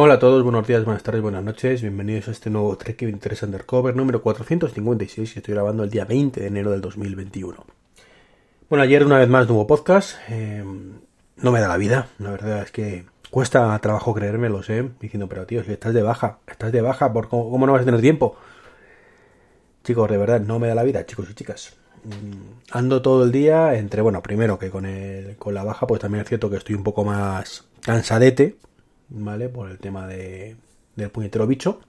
Hola a todos, buenos días, buenas tardes, buenas noches, bienvenidos a este nuevo Trek 23 Undercover número 456 que estoy grabando el día 20 de enero del 2021. Bueno, ayer una vez más nuevo podcast, eh, no me da la vida, la verdad es que cuesta trabajo creerme, lo sé, diciendo, pero tío, si estás de baja, estás de baja, ¿por cómo, no vas a tener tiempo? Chicos, de verdad, no me da la vida, chicos y chicas. Mm, ando todo el día entre, bueno, primero que con, el, con la baja, pues también es cierto que estoy un poco más cansadete, ¿vale? Por el tema de, del puñetero bicho.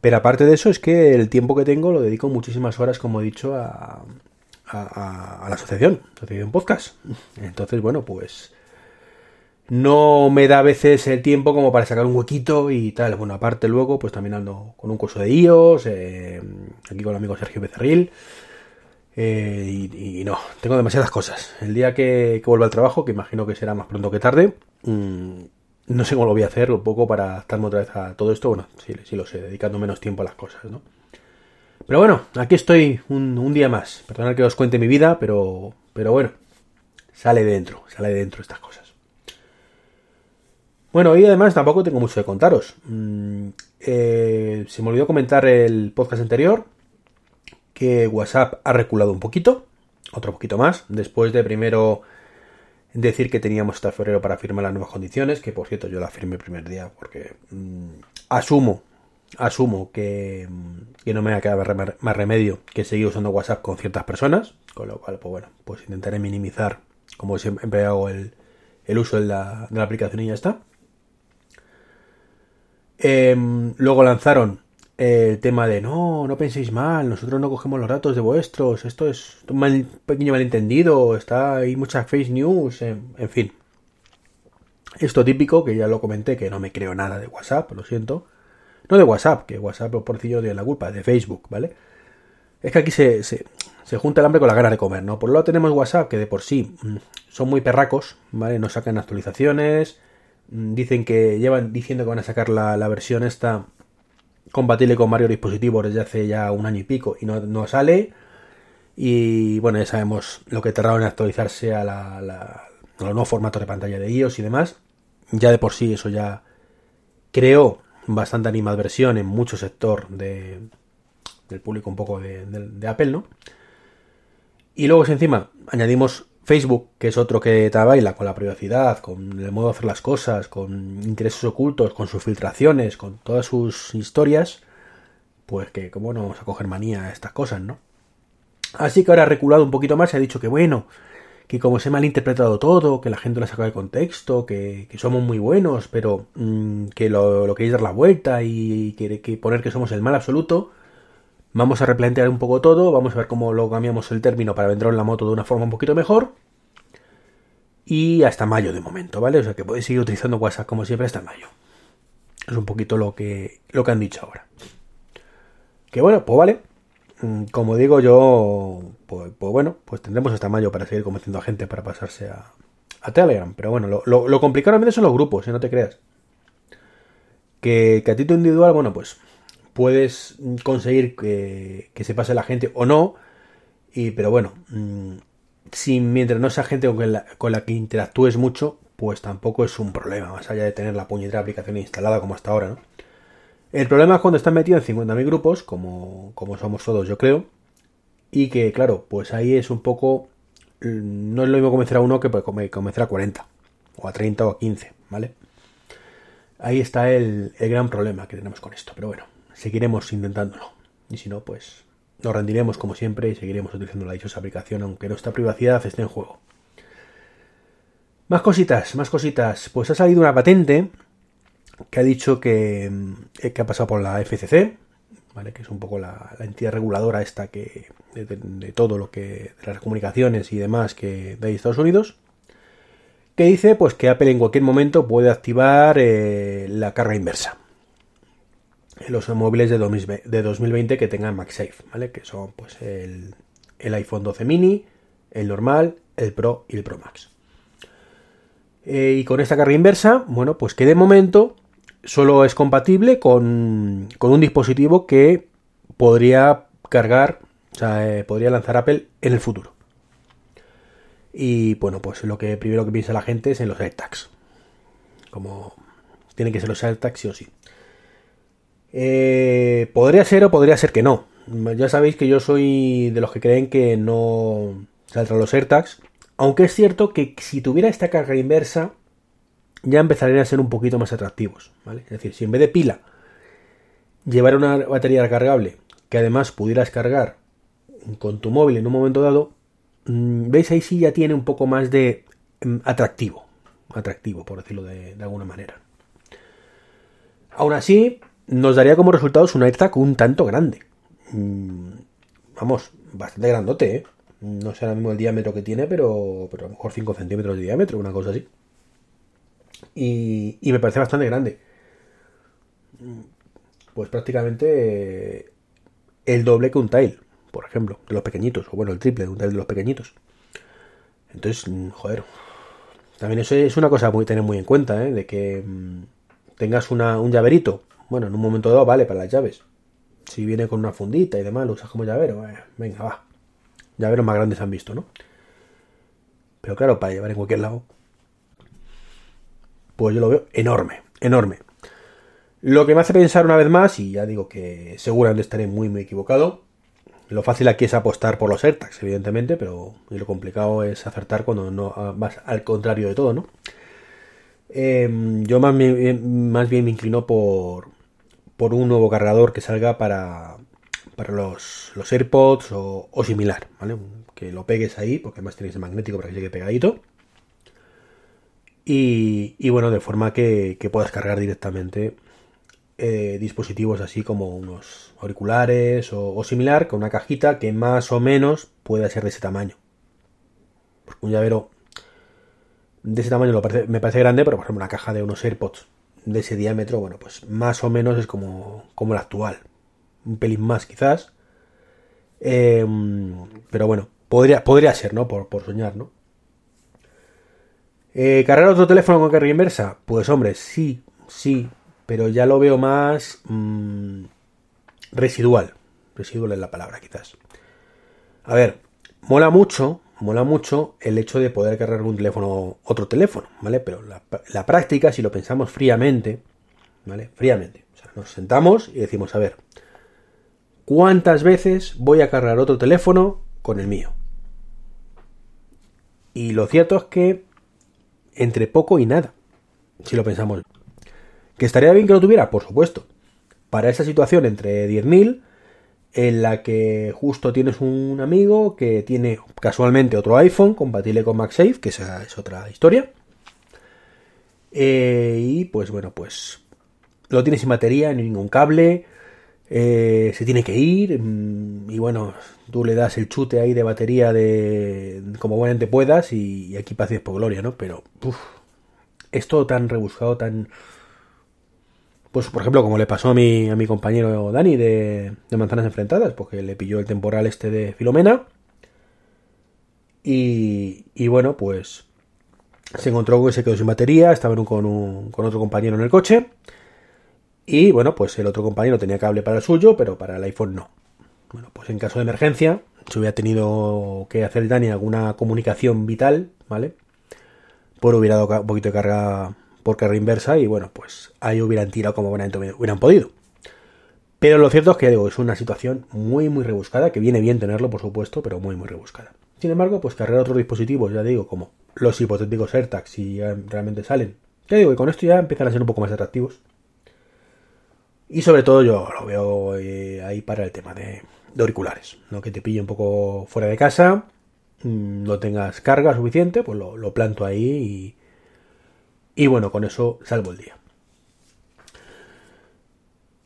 Pero aparte de eso es que el tiempo que tengo lo dedico muchísimas horas, como he dicho, a, a, la asociación, Asociación Podcast. Entonces, bueno, pues no me da a veces el tiempo como para sacar un huequito y tal. Bueno, aparte luego, pues también ando con un curso de IOS, eh, aquí con el amigo Sergio Becerril. Eh, y, no, tengo demasiadas cosas. El día que, vuelva al trabajo, que imagino que será más pronto que tarde, mm, no sé cómo lo voy a hacer, un poco para adaptarme otra vez a todo esto. Bueno, sí, lo sé, dedicando menos tiempo a las cosas, ¿no? Pero bueno, aquí estoy un, día más. Perdonad que os cuente mi vida, pero, pero bueno, sale de dentro, sale de dentro estas cosas. Bueno, y además tampoco tengo mucho de contaros. Mm, eh, se me olvidó comentar el podcast anterior que WhatsApp ha reculado un poquito, otro poquito más, después de primero decir que teníamos hasta febrero para firmar las nuevas condiciones, que por cierto yo la firmé el primer día porque mm, asumo, asumo que, mm, que, no me va a quedar más remedio que seguir usando WhatsApp con ciertas personas, con lo cual, pues bueno, pues intentaré minimizar, como siempre hago, el, el uso de la, de la, aplicación y ya está. Em, luego lanzaron el tema de no, no penséis mal, nosotros no cogemos los datos de vuestros, esto es un pequeño malentendido, está ahí muchas fake news, en, fin. Esto típico, que ya lo comenté, que no me creo nada de WhatsApp, lo siento. No de WhatsApp, que WhatsApp por yo de la culpa, de Facebook, ¿vale? Es que aquí se, se, se, junta el hambre con la gana de comer, ¿no? Por un lado tenemos WhatsApp, que de por sí mm, son muy perracos, ¿vale? No sacan actualizaciones, mm, dicen que llevan diciendo que van a sacar la, la versión esta compatible con varios dispositivos desde hace ya un año y pico y no, sale. Y bueno, ya sabemos lo que tardaron en actualizarse a, la, los nuevos formatos de pantalla de iOS y demás. Ya de por sí eso ya creó bastante animadversión en mucho sector de, del público un poco de, de Apple, ¿no? Y luego si encima añadimos Facebook, que es otro que te baila con la privacidad, con el modo de hacer las cosas, con intereses ocultos, con sus filtraciones, con todas sus historias, pues que como no vamos a coger manía a estas cosas, ¿no? Así que ahora ha reculado un poquito más y ha dicho que bueno, que como se ha malinterpretado todo, que la gente lo ha sacado de contexto, que, somos muy buenos, pero mm, que lo, lo, queréis dar la vuelta y que, que poner que somos el mal absoluto, Vamos a replantear un poco todo, vamos a ver cómo lo cambiamos el término para vender la moto de una forma un poquito mejor. Y hasta mayo de momento, ¿vale? O sea que podéis seguir utilizando WhatsApp como siempre hasta mayo. Es un poquito lo que, lo que han dicho ahora. Que bueno, pues vale. Mm, como digo yo, pues, pues bueno, pues tendremos hasta mayo para seguir convenciendo a gente para pasarse a, a Telegram. Pero bueno, lo, lo, complicado son los grupos, ¿eh? no te creas. Que, que a título individual, bueno, pues puedes conseguir que, se pase la gente o no, y, pero bueno, mm, si mientras no sea gente con la, con la que interactúes mucho, pues tampoco es un problema, más allá de tener la puñetera aplicación instalada como hasta ahora, ¿no? El problema es cuando estás metido en 50.000 grupos, como, como somos todos, yo creo, y que, claro, pues ahí es un poco. Mm, no es lo mismo convencer a uno que convencer a 40, o a 30 o a 15, ¿vale? Ahí está el, el gran problema que tenemos con esto, pero bueno seguiremos intentándolo. Y si no, pues nos rendiremos como siempre y seguiremos utilizando la dichosa aplicación aunque nuestra privacidad esté en juego. Más cositas, más cositas. Pues ha salido una patente que ha dicho que, eh, que ha pasado por la FCC, ¿vale? que es un poco la, entidad reguladora esta que de, todo lo que de las comunicaciones y demás que de Estados Unidos, que dice pues que Apple en cualquier momento puede activar eh, la carga inversa los móviles de 2020 que tengan MagSafe, ¿vale? Que son pues el, iPhone 12 mini, el normal, el Pro y el Pro Max. Eh, y con esta carga inversa, bueno, pues que de momento solo es compatible con, un dispositivo que podría cargar, o sea, eh, podría lanzar Apple en el futuro. Y bueno, pues lo que primero que piensa la gente es en los AirTags. Como Tienen que ser los AirTags sí o sí. Eh, podría ser o podría ser que no. Ya sabéis que yo soy de los que creen que no saldrán los AirTags. Aunque es cierto que si tuviera esta carga inversa, ya empezarían a ser un poquito más atractivos. Es decir, si en vez de pila llevar una batería recargable que además pudieras cargar con tu móvil en un momento dado, mm, veis ahí sí ya tiene un poco más de mm, atractivo. Atractivo, por decirlo de, alguna manera. Aún así, nos daría como resultados un AirTag un tanto grande. Mm, vamos, bastante grandote, ¿eh? No sé ahora mismo el diámetro que tiene, pero, pero a lo mejor 5 centímetros de diámetro, una cosa así. Y, y me parece bastante grande. Pues prácticamente el doble que un tile, por ejemplo, de los pequeñitos, o bueno, el triple de un tile de los pequeñitos. Entonces, mm, joder, también eso es una cosa muy tener muy en cuenta, ¿eh? de que mm, tengas una, un llaverito. Bueno, en un momento dado vale para las llaves. Si viene con una fundita y demás, lo usas como llavero, eh, venga, va. Llaveros más grandes han visto, ¿no? Pero claro, para llevar en cualquier lado, pues yo lo veo enorme, enorme. Lo que me hace pensar una vez más, y ya digo que seguramente estaré muy muy equivocado, lo fácil aquí es apostar por los AirTags, evidentemente, pero lo complicado es acertar cuando no vas al contrario de todo, ¿no? Em, yo más bien, más bien me inclino por, por un nuevo cargador que salga para, para los, los AirPods o, similar, ¿vale? Que lo pegues ahí, porque además tienes el magnético para que llegue pegadito. Y, y bueno, de forma que, que puedas cargar directamente eh, dispositivos así como unos auriculares o, similar, con una cajita que más o menos pueda ser de ese tamaño. Porque un llavero de ese tamaño me parece grande, pero por ejemplo una caja de unos AirPods de ese diámetro, bueno, pues más o menos es como, como la actual. Un pelín más quizás. Em, pero bueno, podría, podría ser, ¿no? Por, por soñar, ¿no? Eh, ¿Cargar otro teléfono con carga inversa? Pues hombre, sí, sí, pero ya lo veo más mm, residual. Residual es la palabra, quizás. A ver, mola mucho, mola mucho el hecho de poder cargar un teléfono, otro teléfono, ¿vale? Pero la, práctica, si lo pensamos fríamente, ¿vale? Fríamente. O sea, nos sentamos y decimos, a ver, ¿cuántas veces voy a cargar otro teléfono con el mío? Y lo cierto es que entre poco y nada, si lo pensamos. ¿Que estaría bien que lo tuviera? Por supuesto. Para esa situación entre 10.000, en la que justo tienes un amigo que tiene casualmente otro iPhone compatible con MagSafe, que esa es otra historia. Eh, y pues bueno, pues lo tienes sin batería, ni ningún cable, eh, se tiene que ir mm, y bueno, tú le das el chute ahí de batería de como buenamente puedas y, aquí pases por gloria, ¿no? Pero uf, es todo tan rebuscado, tan pues por ejemplo, como le pasó a mi, a mi compañero Dani de, Manzanas Enfrentadas, porque le pilló el temporal este de Filomena. Y, y bueno, pues se encontró que se quedó sin batería, estaba con, con otro compañero en el coche. Y bueno, pues el otro compañero tenía cable para el suyo, pero para el iPhone no. Bueno, pues en caso de emergencia, si hubiera tenido que hacer Dani alguna comunicación vital, ¿vale? Pues hubiera dado un poquito de carga por carga inversa y bueno, pues ahí hubieran tirado como hubieran podido. Pero lo cierto es que digo, es una situación muy muy rebuscada, que viene bien tenerlo por supuesto, pero muy muy rebuscada. Sin embargo, pues cargar otros dispositivos, ya digo, como los hipotéticos AirTags, si realmente salen. Ya digo, y con esto ya empiezan a ser un poco más atractivos. Y sobre todo yo lo veo eh, ahí para el tema de, auriculares. ¿no? Que te pille un poco fuera de casa, mm, no tengas carga suficiente, pues lo, lo planto ahí y, bueno, con eso salvo el día.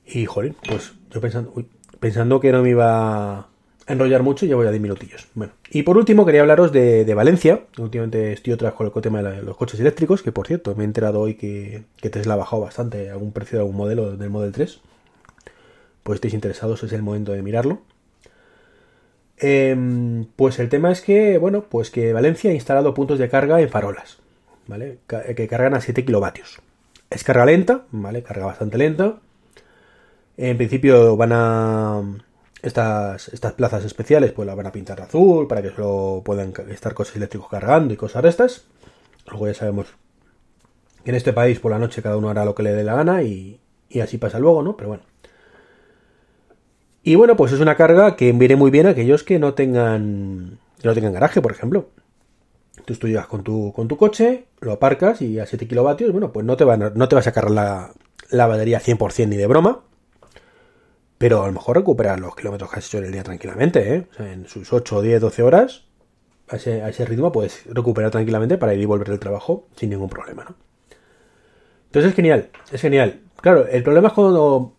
Y jolín, pues yo pensando, pensando que no me iba a enrollar mucho, ya voy a 10 minutillos. Bueno, y por último quería hablaros de, Valencia. Últimamente estoy otra con el tema de los coches eléctricos, que por cierto, me he enterado hoy que, que Tesla ha bajado bastante algún precio de algún modelo del Model 3. Pues estéis interesados, es el momento de mirarlo. Em, pues el tema es que, bueno, pues que Valencia ha instalado puntos de carga en farolas. ¿Vale? Que cargan a 7 kilovatios. Es carga lenta, ¿vale? Carga bastante lenta. En principio van a... Estas, estas plazas especiales pues las van a pintar azul para que solo puedan estar coches eléctricos cargando y cosas de estas. Luego ya sabemos en este país por la noche cada uno hará lo que le dé la gana y, y así pasa luego, ¿no? Pero bueno. Y bueno, pues es una carga que viene muy bien a aquellos que no tengan, que no tengan garaje, por ejemplo. Tú, tú llegas con tu, con tu coche, lo aparcas y a 7 kilovatios, bueno, pues no te, van a, no te vas a cargar la, la batería 100% ni de broma. Pero a lo mejor recuperas los kilómetros que has hecho en el día tranquilamente, ¿eh? O sea, en sus 8, 10, 12 horas, a ese, a ese ritmo puedes recuperar tranquilamente para ir y volver del trabajo sin ningún problema, ¿no? Entonces es genial, es genial. Claro, el problema es cuando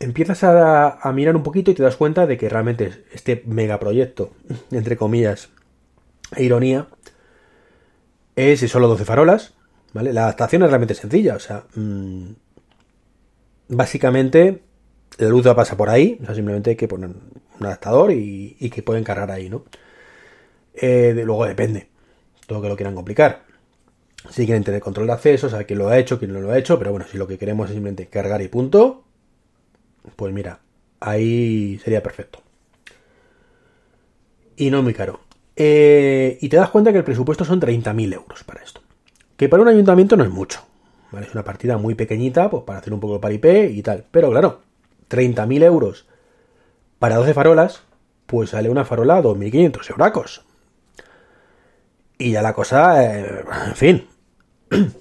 empiezas a, a, mirar un poquito y te das cuenta de que realmente este megaproyecto, entre comillas, e ironía, es solo 12 farolas, ¿vale? La adaptación es realmente sencilla, o sea, mmm, básicamente la luz pasa por ahí, o sea, simplemente hay que poner un adaptador y, y que pueden cargar ahí, ¿no? Eh, luego depende, todo que lo quieran complicar. Si quieren tener control de acceso, saber quién lo ha hecho, quién no lo ha hecho, pero bueno, si lo que queremos es simplemente cargar y punto, pues mira, ahí sería perfecto. Y no muy caro. Eh, y te das cuenta que el presupuesto son 30.000 euros para esto. Que para un ayuntamiento no es mucho. Es una partida muy pequeñita, pues para hacer un poco de paripé y tal. Pero claro, 30.000 euros para 12 farolas, pues sale una farola a 2.500 euracos. Y ya la cosa, eh, en fin,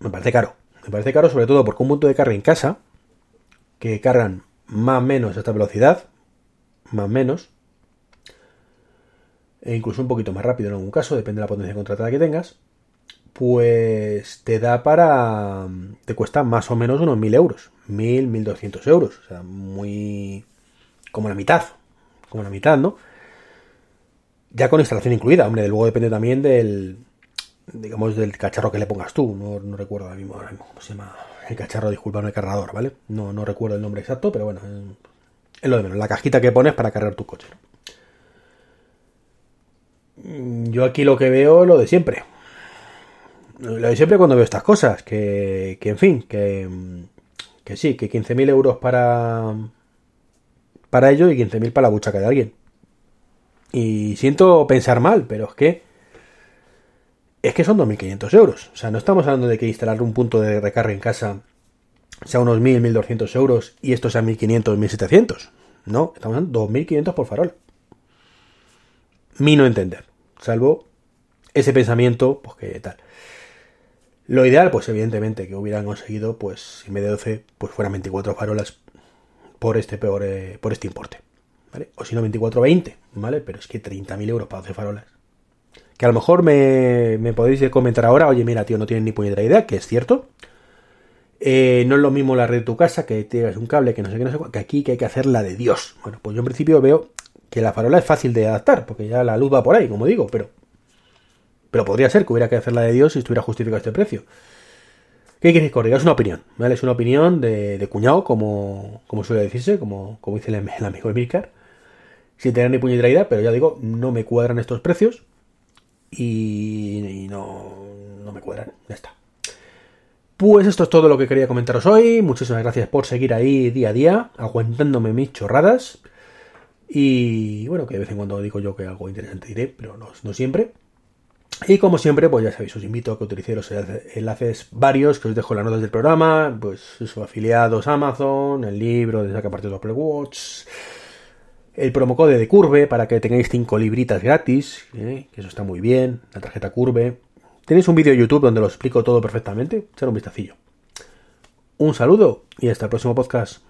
me parece caro. Me parece caro sobre todo porque un punto de carga en casa, que cargan más o menos a esta velocidad, más o menos, e incluso un poquito más rápido en algún caso, depende de la potencia contratada que tengas, pues te da para... te cuesta más o menos unos 1000 euros, 1000, 1200 euros, o sea, muy... como la mitad, como la mitad, ¿no? Ya con instalación incluida, hombre, luego depende también del, digamos, del cacharro que le pongas tú, no, no recuerdo ahora mismo, cómo se llama el cacharro, disculpa, no el cargador, ¿vale? No, no recuerdo el nombre exacto, pero bueno, es lo de menos, la cajita que pones para cargar tu coche. Yo aquí lo que veo es lo de siempre, lo de siempre cuando veo estas cosas, que, que en fin, que, que sí, que 15.000 euros para, para ello y 15.000 para la buchaca de alguien. Y siento pensar mal, pero es que es que son 2.500 euros. O sea, no estamos hablando de que instalar un punto de recarga en casa sea unos 1.000, 1.200 euros y esto sea 1.500, 1.700. No, estamos hablando de 2.500 por farol. Mi no entender. Salvo ese pensamiento, pues que tal. Lo ideal, pues evidentemente, que hubieran conseguido, pues, en vez de 12, pues fueran 24 farolas por este peor, eh, por este importe. ¿Vale? O si no, 24-20, ¿vale? Pero es que 30.000 euros para 12 farolas. Que a lo mejor me, me podéis comentar ahora, oye, mira, tío, no tienen ni puñetera idea, que es cierto. Eh, no es lo mismo la red de tu casa, que tienes un cable, que no sé qué, no sé que aquí que hay que hacer la de Dios. Bueno, pues yo en principio veo que la farola es fácil de adaptar, porque ya la luz va por ahí, como digo, pero pero podría ser que hubiera que hacerla de Dios si estuviera justificado este precio. ¿Qué queréis que Es una opinión, ¿vale? Es una opinión de, de cuñado, como, como, suele decirse, como, como dice el, amigo Emilcar. Sin tener ni puñetera idea, pero ya digo, no me cuadran estos precios. Y, y no, no me cuadran. Ya está. Pues esto es todo lo que quería comentaros hoy. Muchísimas gracias por seguir ahí día a día, aguantándome mis chorradas. Y bueno, que de vez en cuando digo yo que algo interesante diré, pero no, siempre. Y como siempre, pues ya sabéis, os invito a que utilicéis los enlaces varios que os dejo en las notas del programa, pues sus afiliados Amazon, el libro de saca parte de Apple Watch, el promocode de Curve para que tengáis 5 libritas gratis, ¿eh? que eso está muy bien, la tarjeta Curve. Tenéis un vídeo de YouTube donde lo explico todo perfectamente, echar un vistacillo. Un saludo y hasta el próximo podcast.